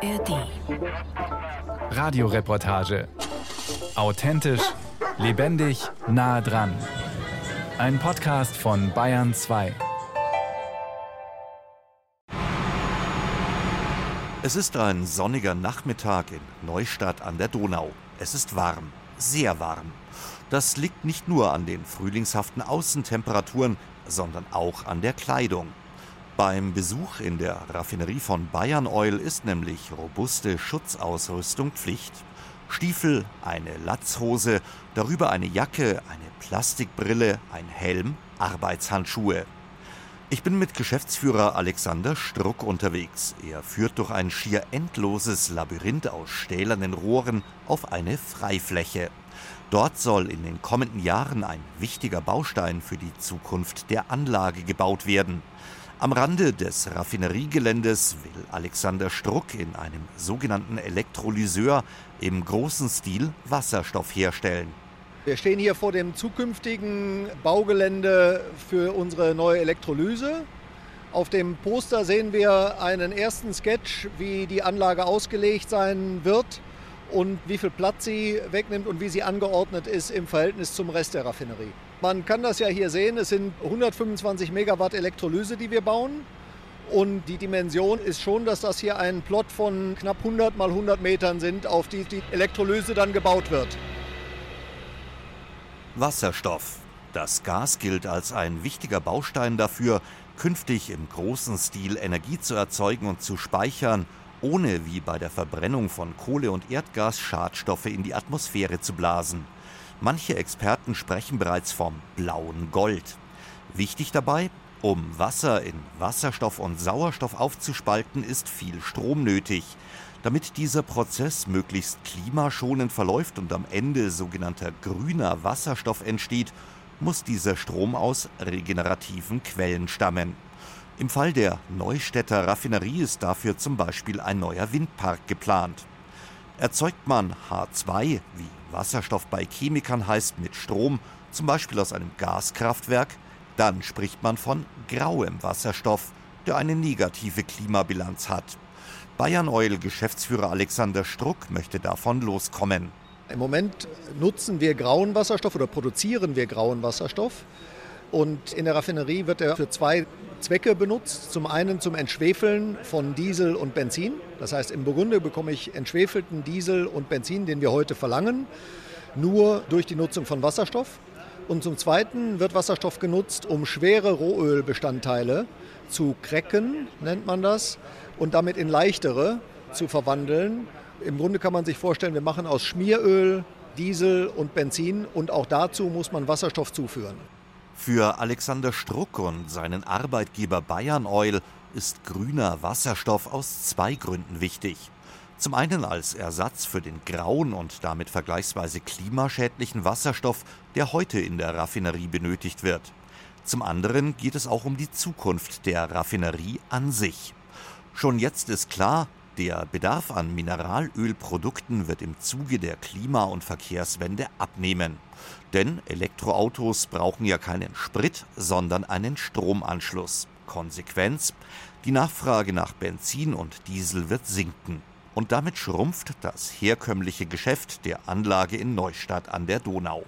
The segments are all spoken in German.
ARD. Radioreportage. Authentisch, lebendig, nah dran. Ein Podcast von Bayern 2. Es ist ein sonniger Nachmittag in Neustadt an der Donau. Es ist warm, sehr warm. Das liegt nicht nur an den frühlingshaften Außentemperaturen, sondern auch an der Kleidung. Beim Besuch in der Raffinerie von Bayern Oil ist nämlich robuste Schutzausrüstung Pflicht. Stiefel, eine Latzhose, darüber eine Jacke, eine Plastikbrille, ein Helm, Arbeitshandschuhe. Ich bin mit Geschäftsführer Alexander Struck unterwegs. Er führt durch ein schier endloses Labyrinth aus stählernen Rohren auf eine Freifläche. Dort soll in den kommenden Jahren ein wichtiger Baustein für die Zukunft der Anlage gebaut werden. Am Rande des Raffineriegeländes will Alexander Struck in einem sogenannten Elektrolyseur im großen Stil Wasserstoff herstellen. Wir stehen hier vor dem zukünftigen Baugelände für unsere neue Elektrolyse. Auf dem Poster sehen wir einen ersten Sketch, wie die Anlage ausgelegt sein wird und wie viel Platz sie wegnimmt und wie sie angeordnet ist im Verhältnis zum Rest der Raffinerie. Man kann das ja hier sehen, es sind 125 Megawatt Elektrolyse, die wir bauen. Und die Dimension ist schon, dass das hier ein Plot von knapp 100 mal 100 Metern sind, auf die die Elektrolyse dann gebaut wird. Wasserstoff. Das Gas gilt als ein wichtiger Baustein dafür, künftig im großen Stil Energie zu erzeugen und zu speichern, ohne wie bei der Verbrennung von Kohle und Erdgas Schadstoffe in die Atmosphäre zu blasen. Manche Experten sprechen bereits vom blauen Gold. Wichtig dabei, um Wasser in Wasserstoff und Sauerstoff aufzuspalten, ist viel Strom nötig. Damit dieser Prozess möglichst klimaschonend verläuft und am Ende sogenannter grüner Wasserstoff entsteht, muss dieser Strom aus regenerativen Quellen stammen. Im Fall der Neustädter Raffinerie ist dafür zum Beispiel ein neuer Windpark geplant. Erzeugt man H2, wie Wasserstoff bei Chemikern heißt mit Strom, zum Beispiel aus einem Gaskraftwerk, dann spricht man von grauem Wasserstoff, der eine negative Klimabilanz hat. Bayern Oil Geschäftsführer Alexander Struck möchte davon loskommen. Im Moment nutzen wir grauen Wasserstoff oder produzieren wir grauen Wasserstoff. Und in der Raffinerie wird er für zwei Zwecke benutzt. Zum einen zum Entschwefeln von Diesel und Benzin. Das heißt, im Grunde bekomme ich entschwefelten Diesel und Benzin, den wir heute verlangen, nur durch die Nutzung von Wasserstoff. Und zum Zweiten wird Wasserstoff genutzt, um schwere Rohölbestandteile zu cracken, nennt man das, und damit in leichtere zu verwandeln. Im Grunde kann man sich vorstellen, wir machen aus Schmieröl Diesel und Benzin und auch dazu muss man Wasserstoff zuführen. Für Alexander Struck und seinen Arbeitgeber Bayern Oil ist grüner Wasserstoff aus zwei Gründen wichtig. Zum einen als Ersatz für den grauen und damit vergleichsweise klimaschädlichen Wasserstoff, der heute in der Raffinerie benötigt wird. Zum anderen geht es auch um die Zukunft der Raffinerie an sich. Schon jetzt ist klar, der Bedarf an Mineralölprodukten wird im Zuge der Klima- und Verkehrswende abnehmen. Denn Elektroautos brauchen ja keinen Sprit, sondern einen Stromanschluss. Konsequenz, die Nachfrage nach Benzin und Diesel wird sinken. Und damit schrumpft das herkömmliche Geschäft der Anlage in Neustadt an der Donau.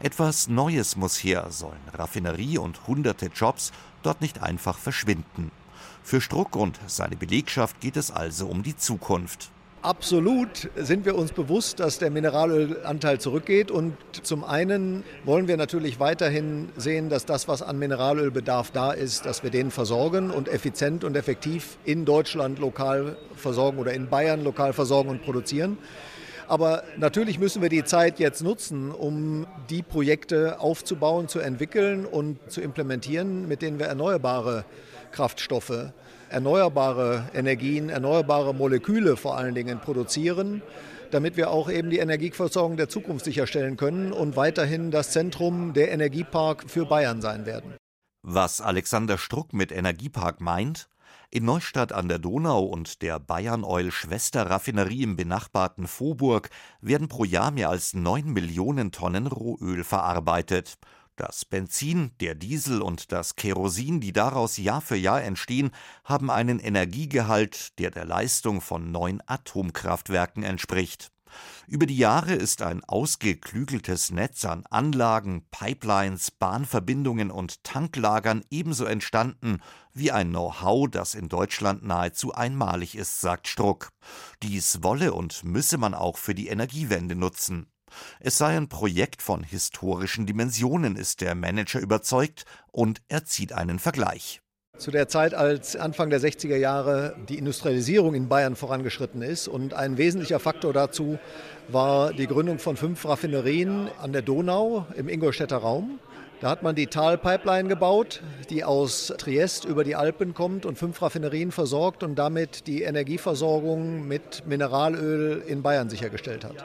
Etwas Neues muss her, sollen Raffinerie und hunderte Jobs dort nicht einfach verschwinden. Für Struck und seine Belegschaft geht es also um die Zukunft. Absolut sind wir uns bewusst, dass der Mineralölanteil zurückgeht. Und zum einen wollen wir natürlich weiterhin sehen, dass das, was an Mineralölbedarf da ist, dass wir den versorgen und effizient und effektiv in Deutschland lokal versorgen oder in Bayern lokal versorgen und produzieren. Aber natürlich müssen wir die Zeit jetzt nutzen, um die Projekte aufzubauen, zu entwickeln und zu implementieren, mit denen wir erneuerbare Kraftstoffe, erneuerbare Energien, erneuerbare Moleküle vor allen Dingen produzieren, damit wir auch eben die Energieversorgung der Zukunft sicherstellen können und weiterhin das Zentrum der Energiepark für Bayern sein werden. Was Alexander Struck mit Energiepark meint? In Neustadt an der Donau und der Bayern Oil Schwesterraffinerie im benachbarten Vohburg werden pro Jahr mehr als 9 Millionen Tonnen Rohöl verarbeitet. Das Benzin, der Diesel und das Kerosin, die daraus Jahr für Jahr entstehen, haben einen Energiegehalt, der der Leistung von neun Atomkraftwerken entspricht. Über die Jahre ist ein ausgeklügeltes Netz an Anlagen, Pipelines, Bahnverbindungen und Tanklagern ebenso entstanden wie ein Know-how, das in Deutschland nahezu einmalig ist, sagt Struck. Dies wolle und müsse man auch für die Energiewende nutzen. Es sei ein Projekt von historischen Dimensionen, ist der Manager überzeugt, und er zieht einen Vergleich. Zu der Zeit, als Anfang der 60er Jahre die Industrialisierung in Bayern vorangeschritten ist und ein wesentlicher Faktor dazu war die Gründung von fünf Raffinerien an der Donau im Ingolstädter Raum. Da hat man die Talpipeline gebaut, die aus Triest über die Alpen kommt und fünf Raffinerien versorgt und damit die Energieversorgung mit Mineralöl in Bayern sichergestellt hat.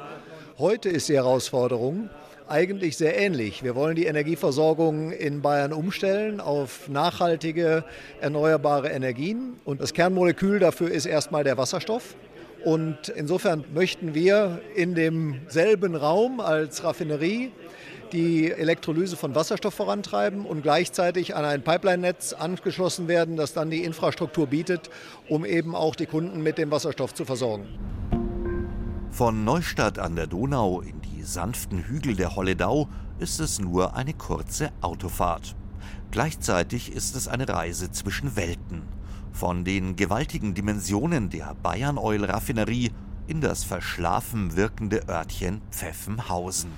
Heute ist die Herausforderung eigentlich sehr ähnlich. Wir wollen die Energieversorgung in Bayern umstellen auf nachhaltige, erneuerbare Energien. Und das Kernmolekül dafür ist erstmal der Wasserstoff. Und insofern möchten wir in demselben Raum als Raffinerie die Elektrolyse von Wasserstoff vorantreiben und gleichzeitig an ein Pipeline-Netz angeschlossen werden, das dann die Infrastruktur bietet, um eben auch die Kunden mit dem Wasserstoff zu versorgen. Von Neustadt an der Donau in die sanften Hügel der Holledau ist es nur eine kurze Autofahrt. Gleichzeitig ist es eine Reise zwischen Welten. Von den gewaltigen Dimensionen der Bayern Oil Raffinerie in das verschlafen wirkende Örtchen Pfeffenhausen.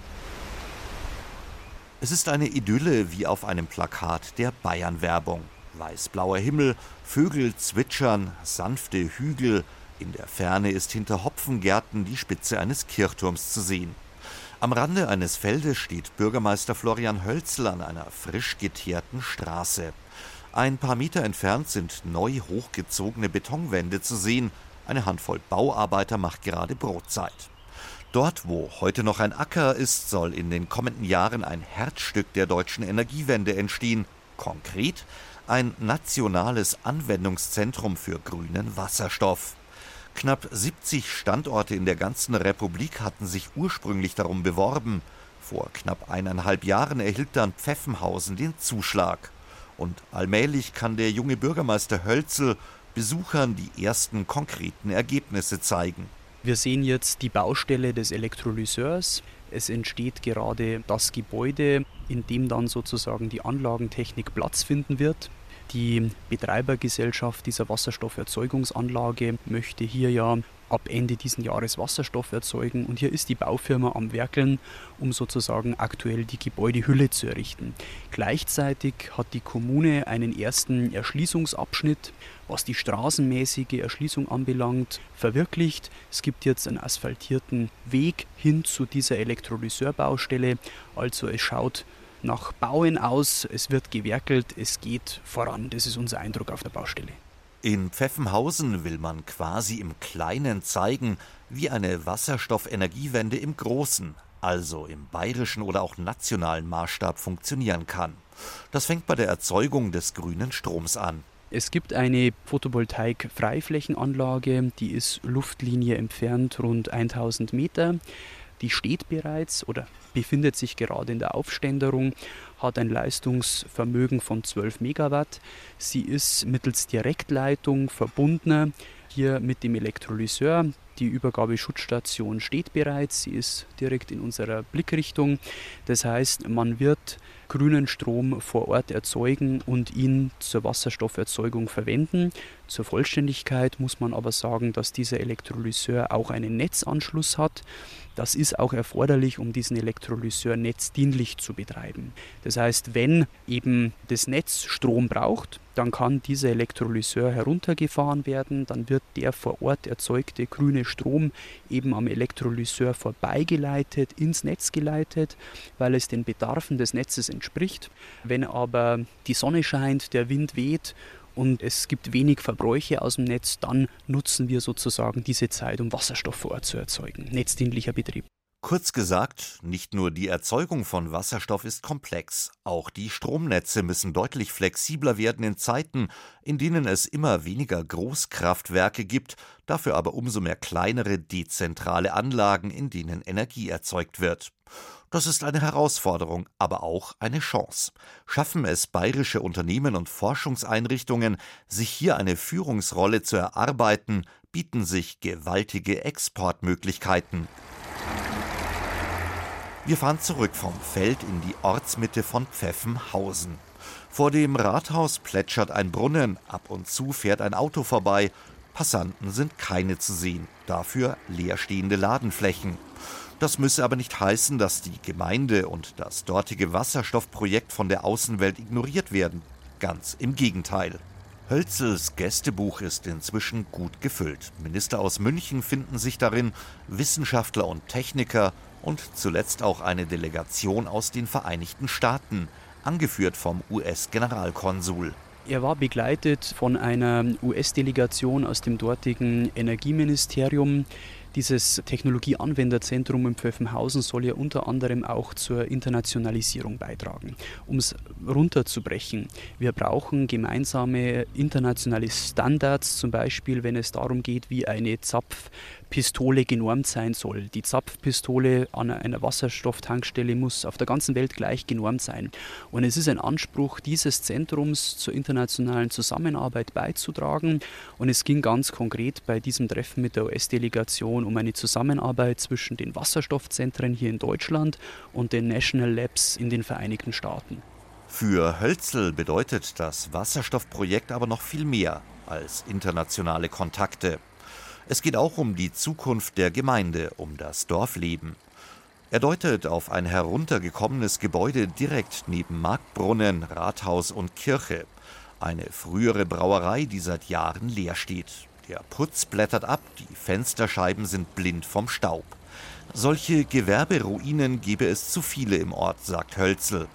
Es ist eine Idylle wie auf einem Plakat der Bayern-Werbung. Weißblauer Himmel, Vögel zwitschern, sanfte Hügel, in der Ferne ist hinter Hopfengärten die Spitze eines Kirchturms zu sehen. Am Rande eines Feldes steht Bürgermeister Florian Hölzel an einer frisch geteerten Straße. Ein paar Meter entfernt sind neu hochgezogene Betonwände zu sehen. Eine Handvoll Bauarbeiter macht gerade Brotzeit. Dort, wo heute noch ein Acker ist, soll in den kommenden Jahren ein Herzstück der deutschen Energiewende entstehen. Konkret ein nationales Anwendungszentrum für grünen Wasserstoff. Knapp 70 Standorte in der ganzen Republik hatten sich ursprünglich darum beworben. Vor knapp eineinhalb Jahren erhielt dann Pfeffenhausen den Zuschlag. Und allmählich kann der junge Bürgermeister Hölzel Besuchern die ersten konkreten Ergebnisse zeigen. Wir sehen jetzt die Baustelle des Elektrolyseurs. Es entsteht gerade das Gebäude, in dem dann sozusagen die Anlagentechnik Platz finden wird. Die Betreibergesellschaft dieser Wasserstofferzeugungsanlage möchte hier ja ab Ende dieses Jahres Wasserstoff erzeugen und hier ist die Baufirma am Werkeln, um sozusagen aktuell die Gebäudehülle zu errichten. Gleichzeitig hat die Kommune einen ersten Erschließungsabschnitt, was die straßenmäßige Erschließung anbelangt, verwirklicht. Es gibt jetzt einen asphaltierten Weg hin zu dieser Elektrolyseur-Baustelle, also es schaut nach Bauen aus, es wird gewerkelt, es geht voran. Das ist unser Eindruck auf der Baustelle. In Pfeffenhausen will man quasi im Kleinen zeigen, wie eine Wasserstoffenergiewende im Großen, also im bayerischen oder auch nationalen Maßstab funktionieren kann. Das fängt bei der Erzeugung des grünen Stroms an. Es gibt eine Photovoltaik-Freiflächenanlage, die ist Luftlinie entfernt rund 1000 Meter. Die steht bereits oder befindet sich gerade in der Aufständerung, hat ein Leistungsvermögen von 12 Megawatt. Sie ist mittels Direktleitung verbunden hier mit dem Elektrolyseur. Die Übergabeschutzstation steht bereits, sie ist direkt in unserer Blickrichtung. Das heißt, man wird grünen Strom vor Ort erzeugen und ihn zur Wasserstofferzeugung verwenden. Zur Vollständigkeit muss man aber sagen, dass dieser Elektrolyseur auch einen Netzanschluss hat. Das ist auch erforderlich, um diesen Elektrolyseur netzdienlich zu betreiben. Das heißt, wenn eben das Netz Strom braucht, dann kann dieser Elektrolyseur heruntergefahren werden, dann wird der vor Ort erzeugte grüne Strom eben am Elektrolyseur vorbeigeleitet, ins Netz geleitet, weil es den Bedarfen des Netzes entspricht. Wenn aber die Sonne scheint, der Wind weht und es gibt wenig Verbräuche aus dem Netz, dann nutzen wir sozusagen diese Zeit, um Wasserstoff vor Ort zu erzeugen. Netzdienlicher Betrieb. Kurz gesagt, nicht nur die Erzeugung von Wasserstoff ist komplex, auch die Stromnetze müssen deutlich flexibler werden in Zeiten, in denen es immer weniger Großkraftwerke gibt, dafür aber umso mehr kleinere dezentrale Anlagen, in denen Energie erzeugt wird. Das ist eine Herausforderung, aber auch eine Chance. Schaffen es bayerische Unternehmen und Forschungseinrichtungen, sich hier eine Führungsrolle zu erarbeiten, bieten sich gewaltige Exportmöglichkeiten. Wir fahren zurück vom Feld in die Ortsmitte von Pfeffenhausen. Vor dem Rathaus plätschert ein Brunnen, ab und zu fährt ein Auto vorbei. Passanten sind keine zu sehen, dafür leerstehende Ladenflächen. Das müsse aber nicht heißen, dass die Gemeinde und das dortige Wasserstoffprojekt von der Außenwelt ignoriert werden. Ganz im Gegenteil. Hölzels Gästebuch ist inzwischen gut gefüllt. Minister aus München finden sich darin, Wissenschaftler und Techniker und zuletzt auch eine Delegation aus den Vereinigten Staaten, angeführt vom US-Generalkonsul. Er war begleitet von einer US-Delegation aus dem dortigen Energieministerium. Dieses Technologieanwenderzentrum in Pfeffenhausen soll ja unter anderem auch zur Internationalisierung beitragen. Um es runterzubrechen, wir brauchen gemeinsame internationale Standards, zum Beispiel wenn es darum geht, wie eine Zapfpistole genormt sein soll. Die Zapfpistole an einer Wasserstofftankstelle muss auf der ganzen Welt gleich genormt sein. Und es ist ein Anspruch dieses Zentrums zur internationalen Zusammenarbeit beizutragen. Und es ging ganz konkret bei diesem Treffen mit der US-Delegation Diskussion um eine Zusammenarbeit zwischen den Wasserstoffzentren hier in Deutschland und den National Labs in den Vereinigten Staaten. Für Hölzel bedeutet das Wasserstoffprojekt aber noch viel mehr als internationale Kontakte. Es geht auch um die Zukunft der Gemeinde, um das Dorfleben. Er deutet auf ein heruntergekommenes Gebäude direkt neben Marktbrunnen, Rathaus und Kirche. Eine frühere Brauerei, die seit Jahren leer steht. Der Putz blättert ab, die Fensterscheiben sind blind vom Staub. Solche Gewerberuinen gebe es zu viele im Ort, sagt Hölzel.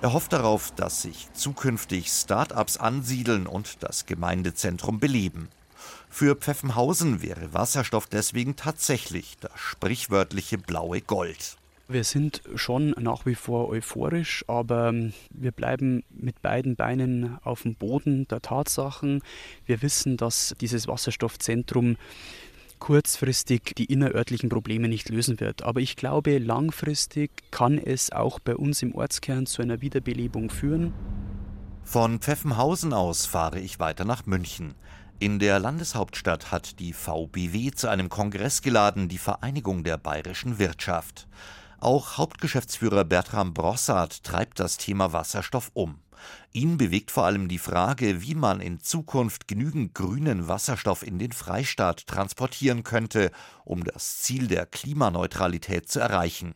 Er hofft darauf, dass sich zukünftig Start-ups ansiedeln und das Gemeindezentrum beleben. Für Pfeffenhausen wäre Wasserstoff deswegen tatsächlich das sprichwörtliche blaue Gold. Wir sind schon nach wie vor euphorisch, aber wir bleiben mit beiden Beinen auf dem Boden der Tatsachen. Wir wissen, dass dieses Wasserstoffzentrum kurzfristig die innerörtlichen Probleme nicht lösen wird. Aber ich glaube, langfristig kann es auch bei uns im Ortskern zu einer Wiederbelebung führen. Von Pfeffenhausen aus fahre ich weiter nach München. In der Landeshauptstadt hat die VBW zu einem Kongress geladen, die Vereinigung der bayerischen Wirtschaft. Auch Hauptgeschäftsführer Bertram Brossard treibt das Thema Wasserstoff um. Ihn bewegt vor allem die Frage, wie man in Zukunft genügend grünen Wasserstoff in den Freistaat transportieren könnte, um das Ziel der Klimaneutralität zu erreichen.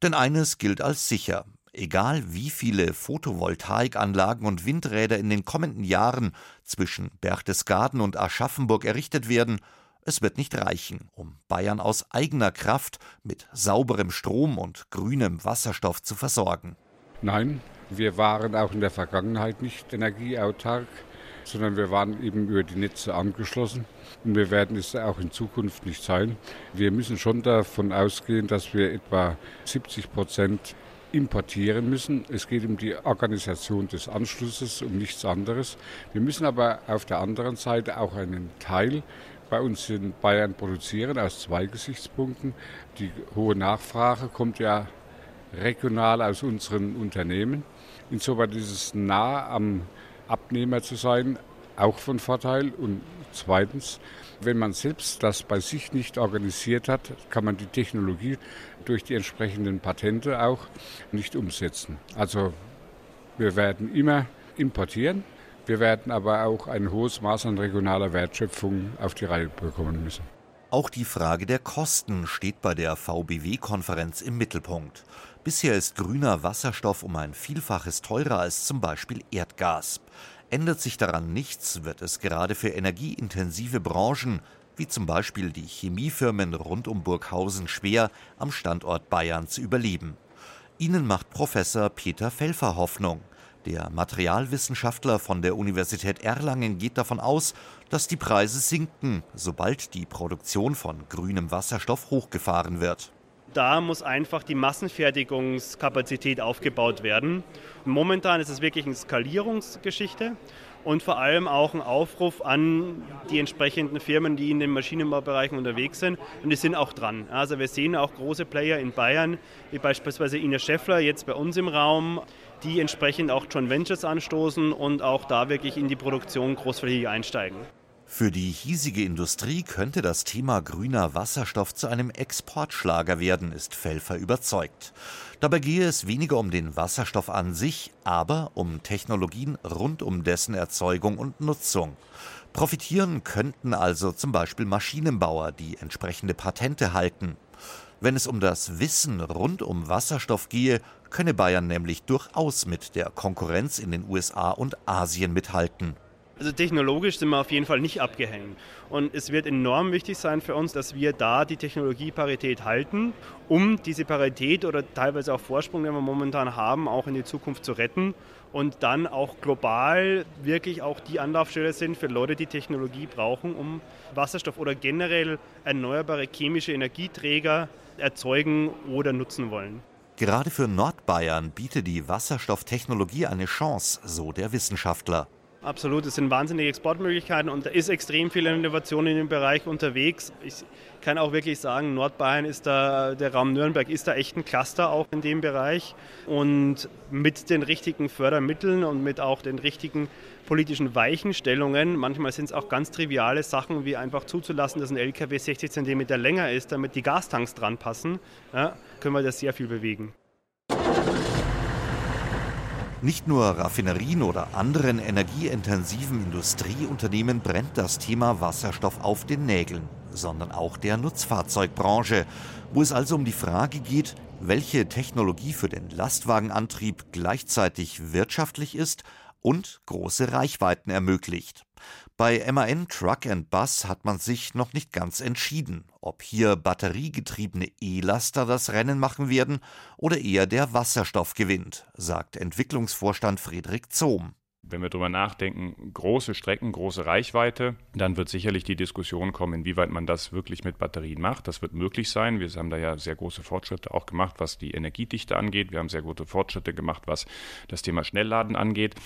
Denn eines gilt als sicher. Egal wie viele Photovoltaikanlagen und Windräder in den kommenden Jahren zwischen Berchtesgaden und Aschaffenburg errichtet werden, es wird nicht reichen, um Bayern aus eigener Kraft mit sauberem Strom und grünem Wasserstoff zu versorgen. Nein, wir waren auch in der Vergangenheit nicht energieautark, sondern wir waren eben über die Netze angeschlossen. Und wir werden es auch in Zukunft nicht sein. Wir müssen schon davon ausgehen, dass wir etwa 70 Prozent importieren müssen. Es geht um die Organisation des Anschlusses, um nichts anderes. Wir müssen aber auf der anderen Seite auch einen Teil bei uns in Bayern produzieren, aus zwei Gesichtspunkten. Die hohe Nachfrage kommt ja regional aus unseren Unternehmen. Insofern ist es nah am Abnehmer zu sein, auch von Vorteil. Und zweitens, wenn man selbst das bei sich nicht organisiert hat, kann man die Technologie durch die entsprechenden Patente auch nicht umsetzen. Also wir werden immer importieren. Wir werden aber auch ein hohes Maß an regionaler Wertschöpfung auf die Reihe bekommen müssen. Auch die Frage der Kosten steht bei der VBW-Konferenz im Mittelpunkt. Bisher ist grüner Wasserstoff um ein Vielfaches teurer als zum Beispiel Erdgas. Ändert sich daran nichts, wird es gerade für energieintensive Branchen, wie zum Beispiel die Chemiefirmen rund um Burghausen, schwer, am Standort Bayern zu überleben. Ihnen macht Professor Peter Felfer Hoffnung. Der Materialwissenschaftler von der Universität Erlangen geht davon aus, dass die Preise sinken, sobald die Produktion von grünem Wasserstoff hochgefahren wird. Da muss einfach die Massenfertigungskapazität aufgebaut werden. Momentan ist es wirklich eine Skalierungsgeschichte und vor allem auch ein Aufruf an die entsprechenden Firmen, die in den Maschinenbaubereichen unterwegs sind. Und die sind auch dran. Also wir sehen auch große Player in Bayern, wie beispielsweise Ina Scheffler jetzt bei uns im Raum, die entsprechend auch Joint Ventures anstoßen und auch da wirklich in die Produktion großflächig einsteigen. Für die hiesige Industrie könnte das Thema grüner Wasserstoff zu einem Exportschlager werden, ist Felfer überzeugt. Dabei gehe es weniger um den Wasserstoff an sich, aber um Technologien rund um dessen Erzeugung und Nutzung. Profitieren könnten also zum Beispiel Maschinenbauer, die entsprechende Patente halten. Wenn es um das Wissen rund um Wasserstoff gehe, könne Bayern nämlich durchaus mit der Konkurrenz in den USA und Asien mithalten. Also technologisch sind wir auf jeden Fall nicht abgehängt. Und es wird enorm wichtig sein für uns, dass wir da die Technologieparität halten, um diese Parität oder teilweise auch Vorsprung, den wir momentan haben, auch in die Zukunft zu retten und dann auch global wirklich auch die Anlaufstelle sind für Leute, die Technologie brauchen, um Wasserstoff oder generell erneuerbare chemische Energieträger erzeugen oder nutzen wollen. Gerade für Nordbayern bietet die Wasserstofftechnologie eine Chance, so der Wissenschaftler. Absolut, es sind wahnsinnige Exportmöglichkeiten und da ist extrem viel Innovation in dem Bereich unterwegs. Ich kann auch wirklich sagen, Nordbayern ist da, der Raum Nürnberg ist da echt ein Cluster auch in dem Bereich. Und mit den richtigen Fördermitteln und mit auch den richtigen politischen Weichenstellungen, manchmal sind es auch ganz triviale Sachen, wie einfach zuzulassen, dass ein LKW 60 cm länger ist, damit die Gastanks dran passen, ja, können wir da sehr viel bewegen. Nicht nur Raffinerien oder anderen energieintensiven Industrieunternehmen brennt das Thema Wasserstoff auf den Nägeln, sondern auch der Nutzfahrzeugbranche, wo es also um die Frage geht, welche Technologie für den Lastwagenantrieb gleichzeitig wirtschaftlich ist und große Reichweiten ermöglicht. Bei MAN Truck and Bus hat man sich noch nicht ganz entschieden, ob hier batteriegetriebene E-Laster das Rennen machen werden oder eher der Wasserstoff gewinnt, sagt Entwicklungsvorstand Friedrich Zohm. Wenn wir darüber nachdenken, große Strecken, große Reichweite, dann wird sicherlich die Diskussion kommen, inwieweit man das wirklich mit Batterien macht. Das wird möglich sein. Wir haben da ja sehr große Fortschritte auch gemacht, was die Energiedichte angeht. Wir haben sehr gute Fortschritte gemacht, was das Thema Schnellladen angeht.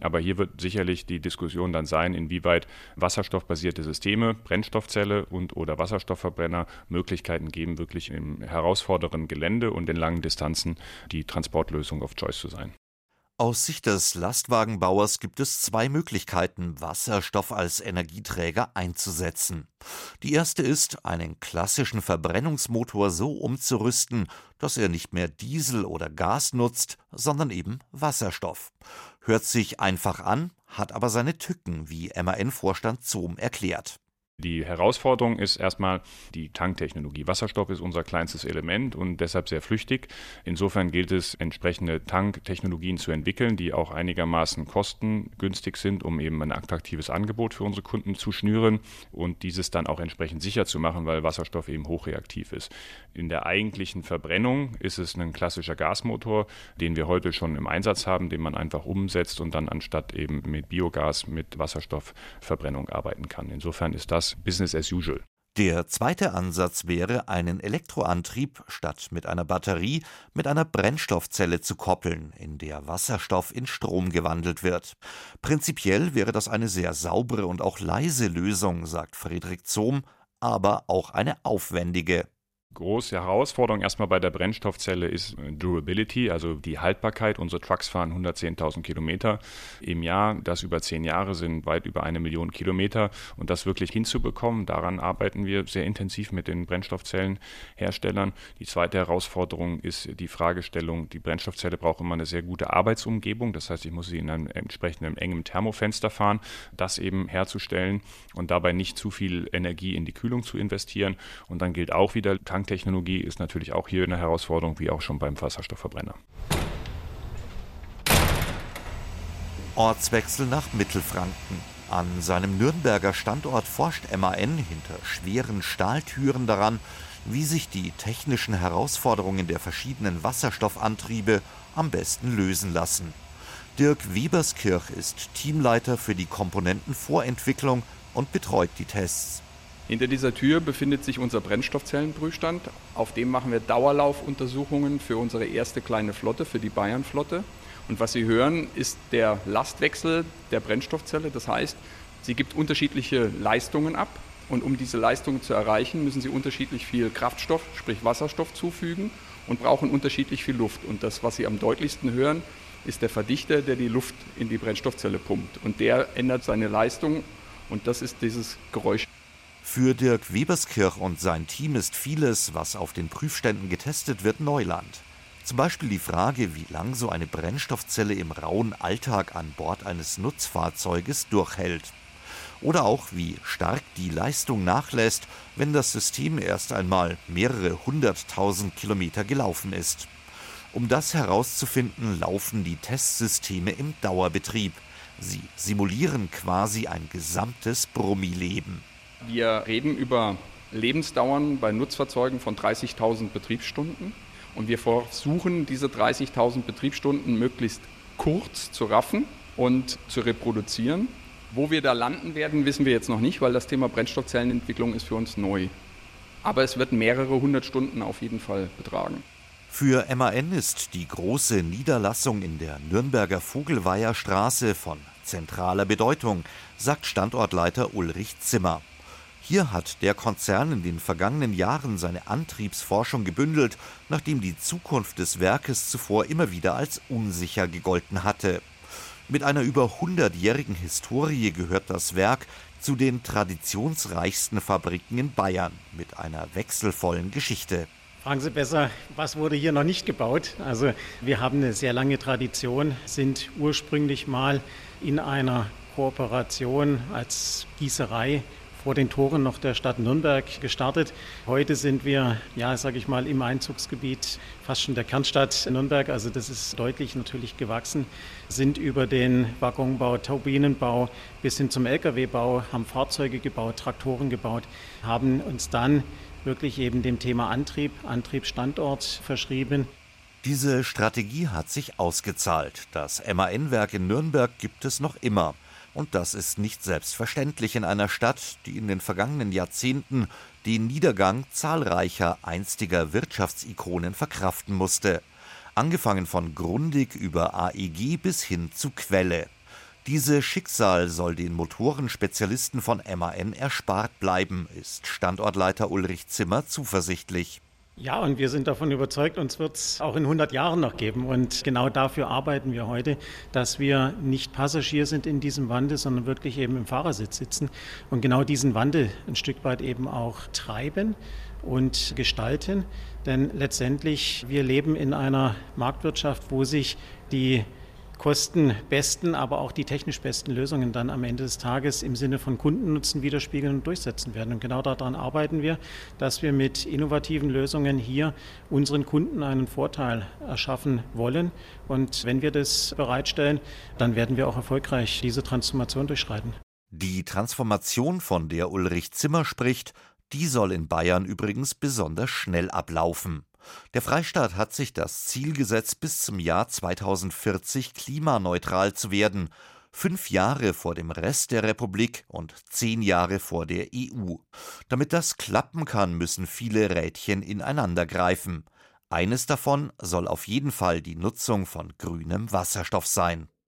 Aber hier wird sicherlich die Diskussion dann sein, inwieweit wasserstoffbasierte Systeme, Brennstoffzelle und oder Wasserstoffverbrenner Möglichkeiten geben, wirklich im herausfordernden Gelände und in langen Distanzen die Transportlösung of Choice zu sein. Aus Sicht des Lastwagenbauers gibt es zwei Möglichkeiten, Wasserstoff als Energieträger einzusetzen. Die erste ist, einen klassischen Verbrennungsmotor so umzurüsten, dass er nicht mehr Diesel oder Gas nutzt, sondern eben Wasserstoff. Hört sich einfach an, hat aber seine Tücken, wie MAN-Vorstand Zohm erklärt. Die Herausforderung ist erstmal die Tanktechnologie. Wasserstoff ist unser kleinstes Element und deshalb sehr flüchtig. Insofern gilt es, entsprechende Tanktechnologien zu entwickeln, die auch einigermaßen kostengünstig sind, um eben ein attraktives Angebot für unsere Kunden zu schnüren und dieses dann auch entsprechend sicher zu machen, weil Wasserstoff eben hochreaktiv ist. In der eigentlichen Verbrennung ist es ein klassischer Gasmotor, den wir heute schon im Einsatz haben, den man einfach umsetzt und dann anstatt eben mit Biogas mit Wasserstoffverbrennung arbeiten kann. Insofern ist das Business as usual. Der zweite Ansatz wäre, einen Elektroantrieb statt mit einer Batterie mit einer Brennstoffzelle zu koppeln, in der Wasserstoff in Strom gewandelt wird. Prinzipiell wäre das eine sehr saubere und auch leise Lösung, sagt Friedrich Zohm, aber auch eine aufwendige. Große Herausforderung erstmal bei der Brennstoffzelle ist Durability, also die Haltbarkeit. Unsere Trucks fahren 110.000 Kilometer im Jahr. Das über zehn Jahre sind weit über eine Million Kilometer. Und das wirklich hinzubekommen, daran arbeiten wir sehr intensiv mit den Brennstoffzellenherstellern. Die zweite Herausforderung ist die Fragestellung, die Brennstoffzelle braucht immer eine sehr gute Arbeitsumgebung. Das heißt, ich muss sie in einem entsprechenden engen Thermofenster fahren, das eben herzustellen und dabei nicht zu viel Energie in die Kühlung zu investieren. Und dann gilt auch wieder, Tanktechnologie ist natürlich auch hier eine Herausforderung, wie auch schon beim Wasserstoffverbrenner. Ortswechsel nach Mittelfranken. An seinem Nürnberger Standort forscht MAN hinter schweren Stahltüren daran, wie sich die technischen Herausforderungen der verschiedenen Wasserstoffantriebe am besten lösen lassen. Dirk Weberskirch ist Teamleiter für die Komponentenvorentwicklung und betreut die Tests. Hinter dieser Tür befindet sich unser Brennstoffzellenprüfstand. Auf dem machen wir Dauerlaufuntersuchungen für unsere erste kleine Flotte, für die Bayern-Flotte. Und was Sie hören, ist der Lastwechsel der Brennstoffzelle. Das heißt, sie gibt unterschiedliche Leistungen ab. Und um diese Leistungen zu erreichen, müssen sie unterschiedlich viel Kraftstoff, sprich Wasserstoff zufügen und brauchen unterschiedlich viel Luft. Und das, was Sie am deutlichsten hören, ist der Verdichter, der die Luft in die Brennstoffzelle pumpt. Und der ändert seine Leistung und das ist dieses Geräusch. Für Dirk Weberskirch und sein Team ist vieles, was auf den Prüfständen getestet wird, Neuland. Zum Beispiel die Frage, wie lang so eine Brennstoffzelle im rauen Alltag an Bord eines Nutzfahrzeuges durchhält. Oder auch, wie stark die Leistung nachlässt, wenn das System erst einmal mehrere hunderttausend Kilometer gelaufen ist. Um das herauszufinden, laufen die Testsysteme im Dauerbetrieb. Sie simulieren quasi ein gesamtes Brummileben. Wir reden über Lebensdauern bei Nutzfahrzeugen von 30.000 Betriebsstunden. Und wir versuchen, diese 30.000 Betriebsstunden möglichst kurz zu raffen und zu reproduzieren. Wo wir da landen werden, wissen wir jetzt noch nicht, weil das Thema Brennstoffzellenentwicklung ist für uns neu. Aber es wird mehrere hundert Stunden auf jeden Fall betragen. Für MAN ist die große Niederlassung in der Nürnberger Vogelweierstraße von zentraler Bedeutung, sagt Standortleiter Ulrich Zimmer. Hier hat der Konzern in den vergangenen Jahren seine Antriebsforschung gebündelt, nachdem die Zukunft des Werkes zuvor immer wieder als unsicher gegolten hatte. Mit einer über hundertjährigen Historie gehört das Werk zu den traditionsreichsten Fabriken in Bayern mit einer wechselvollen Geschichte. Fragen Sie besser, was wurde hier noch nicht gebaut? Also wir haben eine sehr lange Tradition, sind ursprünglich mal in einer Kooperation als Gießerei vor den Toren noch der Stadt Nürnberg gestartet. Heute sind wir, ja, sage ich mal, im Einzugsgebiet fast schon der Kernstadt Nürnberg. Also das ist deutlich natürlich gewachsen. Sind über den Waggonbau, Turbinenbau bis hin zum Lkw-Bau, haben Fahrzeuge gebaut, Traktoren gebaut, haben uns dann wirklich eben dem Thema Antrieb, Antriebsstandort verschrieben. Diese Strategie hat sich ausgezahlt. Das MAN-Werk in Nürnberg gibt es noch immer. Und das ist nicht selbstverständlich in einer Stadt, die in den vergangenen Jahrzehnten den Niedergang zahlreicher einstiger Wirtschaftsikonen verkraften musste. Angefangen von Grundig über AEG bis hin zu Quelle. Dieses Schicksal soll den Motorenspezialisten von MAN erspart bleiben, ist Standortleiter Ulrich Zimmer zuversichtlich. Ja, und wir sind davon überzeugt, uns wird es auch in 100 Jahren noch geben. Und genau dafür arbeiten wir heute, dass wir nicht Passagier sind in diesem Wandel, sondern wirklich eben im Fahrersitz sitzen und genau diesen Wandel ein Stück weit eben auch treiben und gestalten. Denn letztendlich, wir leben in einer Marktwirtschaft, wo sich die kostenbesten, aber auch die technisch besten Lösungen dann am Ende des Tages im Sinne von Kundennutzen widerspiegeln und durchsetzen werden. Und genau daran arbeiten wir, dass wir mit innovativen Lösungen hier unseren Kunden einen Vorteil erschaffen wollen. Und wenn wir das bereitstellen, dann werden wir auch erfolgreich diese Transformation durchschreiten. Die Transformation, von der Ulrich Zimmer spricht, die soll in Bayern übrigens besonders schnell ablaufen. Der Freistaat hat sich das Ziel gesetzt, bis zum Jahr 2040 klimaneutral zu werden, fünf Jahre vor dem Rest der Republik und zehn Jahre vor der EU. Damit das klappen kann, müssen viele Rädchen ineinander greifen. Eines davon soll auf jeden Fall die Nutzung von grünem Wasserstoff sein.